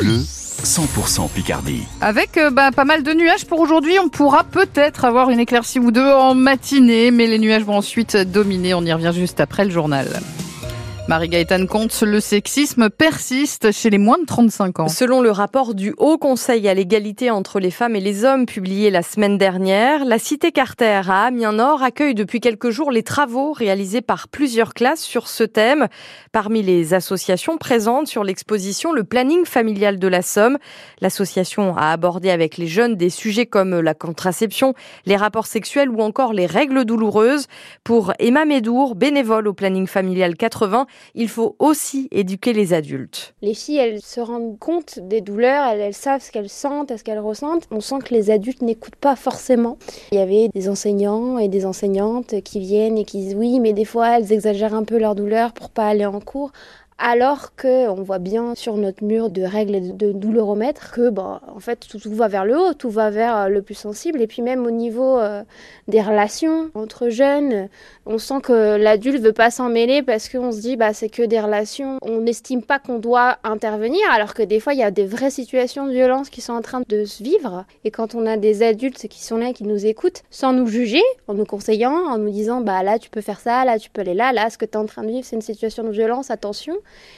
Bleu, 100% Picardie. Avec euh, bah, pas mal de nuages pour aujourd'hui, on pourra peut-être avoir une éclaircie ou deux en matinée, mais les nuages vont ensuite dominer. On y revient juste après le journal. Marie-Gaëtane Comte, le sexisme persiste chez les moins de 35 ans. Selon le rapport du Haut Conseil à l'égalité entre les femmes et les hommes publié la semaine dernière, la cité Carter à Amiens-Nord accueille depuis quelques jours les travaux réalisés par plusieurs classes sur ce thème. Parmi les associations présentes sur l'exposition, le planning familial de la Somme. L'association a abordé avec les jeunes des sujets comme la contraception, les rapports sexuels ou encore les règles douloureuses. Pour Emma Médour, bénévole au planning familial 80, il faut aussi éduquer les adultes. Les filles, elles se rendent compte des douleurs, elles, savent ce qu'elles sentent, ce qu'elles ressentent. On sent que les adultes n'écoutent pas forcément. Il y avait des enseignants et des enseignantes qui viennent et qui disent oui, mais des fois elles exagèrent un peu leur douleur pour pas aller en cours alors que on voit bien sur notre mur de règles et de douloromètre que bah, en fait tout, tout, va vers le haut, tout va vers euh, le plus sensible. Et puis même au niveau euh, des relations entre jeunes, on sent que l'adulte veut pas s'en mêler parce qu'on se dit bah c'est que des relations, on n'estime pas qu'on doit intervenir alors que des fois il y a des vraies situations de violence qui sont en train de se vivre. Et quand on a des adultes qui sont là qui nous écoutent sans nous juger, en nous conseillant, en nous disant bah là tu peux faire ça, là tu peux aller là, là ce que tu es en train de vivre c'est une situation de violence, attention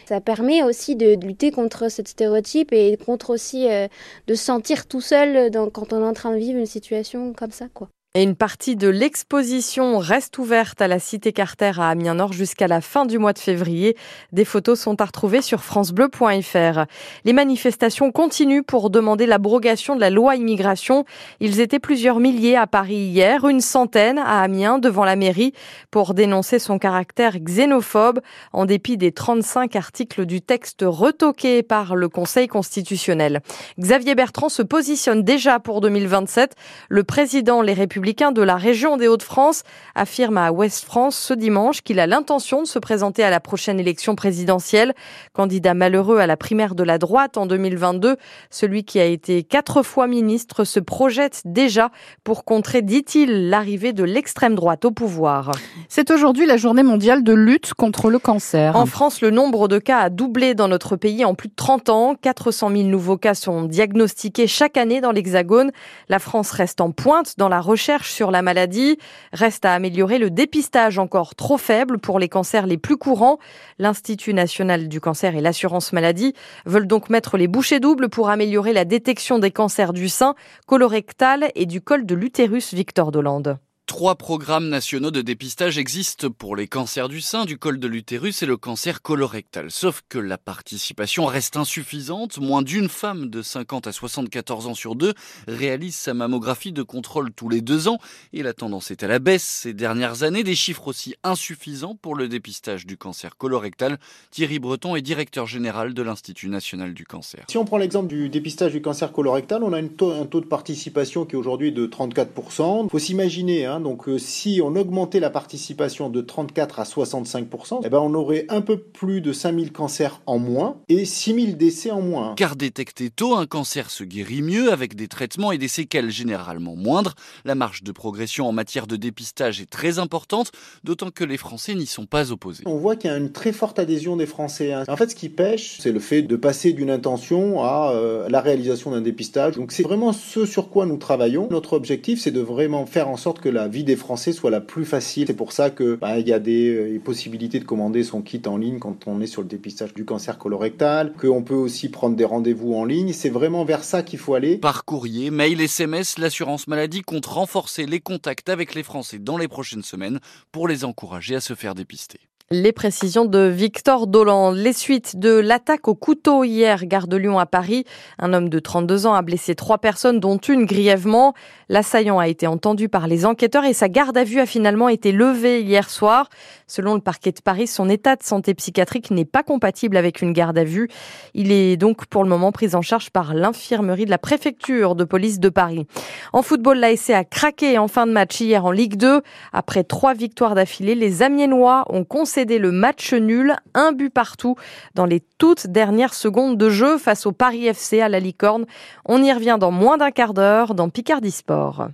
ça permet aussi de lutter contre ce stéréotype et contre aussi euh, de sentir tout seul quand on est en train de vivre une situation comme ça, quoi. Et une partie de l'exposition reste ouverte à la Cité Carter à Amiens-Nord jusqu'à la fin du mois de février. Des photos sont à retrouver sur francebleu.fr. Les manifestations continuent pour demander l'abrogation de la loi immigration. Ils étaient plusieurs milliers à Paris hier, une centaine à Amiens devant la mairie pour dénoncer son caractère xénophobe en dépit des 35 articles du texte retoqués par le Conseil constitutionnel. Xavier Bertrand se positionne déjà pour 2027. Le président Les Républicains de la région des Hauts-de-France affirme à Ouest France ce dimanche qu'il a l'intention de se présenter à la prochaine élection présidentielle. Candidat malheureux à la primaire de la droite en 2022, celui qui a été quatre fois ministre se projette déjà pour contrer, dit-il, l'arrivée de l'extrême droite au pouvoir. C'est aujourd'hui la journée mondiale de lutte contre le cancer. En France, le nombre de cas a doublé dans notre pays en plus de 30 ans. 400 000 nouveaux cas sont diagnostiqués chaque année dans l'Hexagone. La France reste en pointe dans la recherche sur la maladie. Reste à améliorer le dépistage encore trop faible pour les cancers les plus courants. L'Institut national du cancer et l'assurance maladie veulent donc mettre les bouchées doubles pour améliorer la détection des cancers du sein, colorectal et du col de l'utérus Victor Dolande. Trois programmes nationaux de dépistage existent pour les cancers du sein, du col de l'utérus et le cancer colorectal. Sauf que la participation reste insuffisante. Moins d'une femme de 50 à 74 ans sur deux réalise sa mammographie de contrôle tous les deux ans. Et la tendance est à la baisse ces dernières années. Des chiffres aussi insuffisants pour le dépistage du cancer colorectal. Thierry Breton est directeur général de l'Institut national du cancer. Si on prend l'exemple du dépistage du cancer colorectal, on a un taux de participation qui est aujourd'hui de 34%. Il faut s'imaginer, hein, donc euh, si on augmentait la participation de 34 à 65%, eh ben, on aurait un peu plus de 5000 cancers en moins et 6000 décès en moins. Car détecté tôt, un cancer se guérit mieux avec des traitements et des séquelles généralement moindres. La marge de progression en matière de dépistage est très importante, d'autant que les Français n'y sont pas opposés. On voit qu'il y a une très forte adhésion des Français. Hein. En fait, ce qui pêche, c'est le fait de passer d'une intention à euh, la réalisation d'un dépistage. Donc c'est vraiment ce sur quoi nous travaillons. Notre objectif, c'est de vraiment faire en sorte que la vie des Français soit la plus facile. C'est pour ça que bah, y a des euh, possibilités de commander son kit en ligne quand on est sur le dépistage du cancer colorectal, qu'on peut aussi prendre des rendez-vous en ligne. C'est vraiment vers ça qu'il faut aller. Par courrier, mail, SMS, l'assurance maladie compte renforcer les contacts avec les Français dans les prochaines semaines pour les encourager à se faire dépister. Les précisions de Victor Dolan. Les suites de l'attaque au couteau hier, gare de Lyon à Paris. Un homme de 32 ans a blessé trois personnes, dont une grièvement. L'assaillant a été entendu par les enquêteurs et sa garde à vue a finalement été levée hier soir. Selon le parquet de Paris, son état de santé psychiatrique n'est pas compatible avec une garde à vue. Il est donc pour le moment pris en charge par l'infirmerie de la préfecture de police de Paris. En football, l'ASC a craqué en fin de match hier en Ligue 2. Après trois victoires d'affilée, les Amiénois ont concédé le match nul, un but partout dans les toutes dernières secondes de jeu face au Paris FC à la Licorne. On y revient dans moins d'un quart d'heure dans Picardie Sport.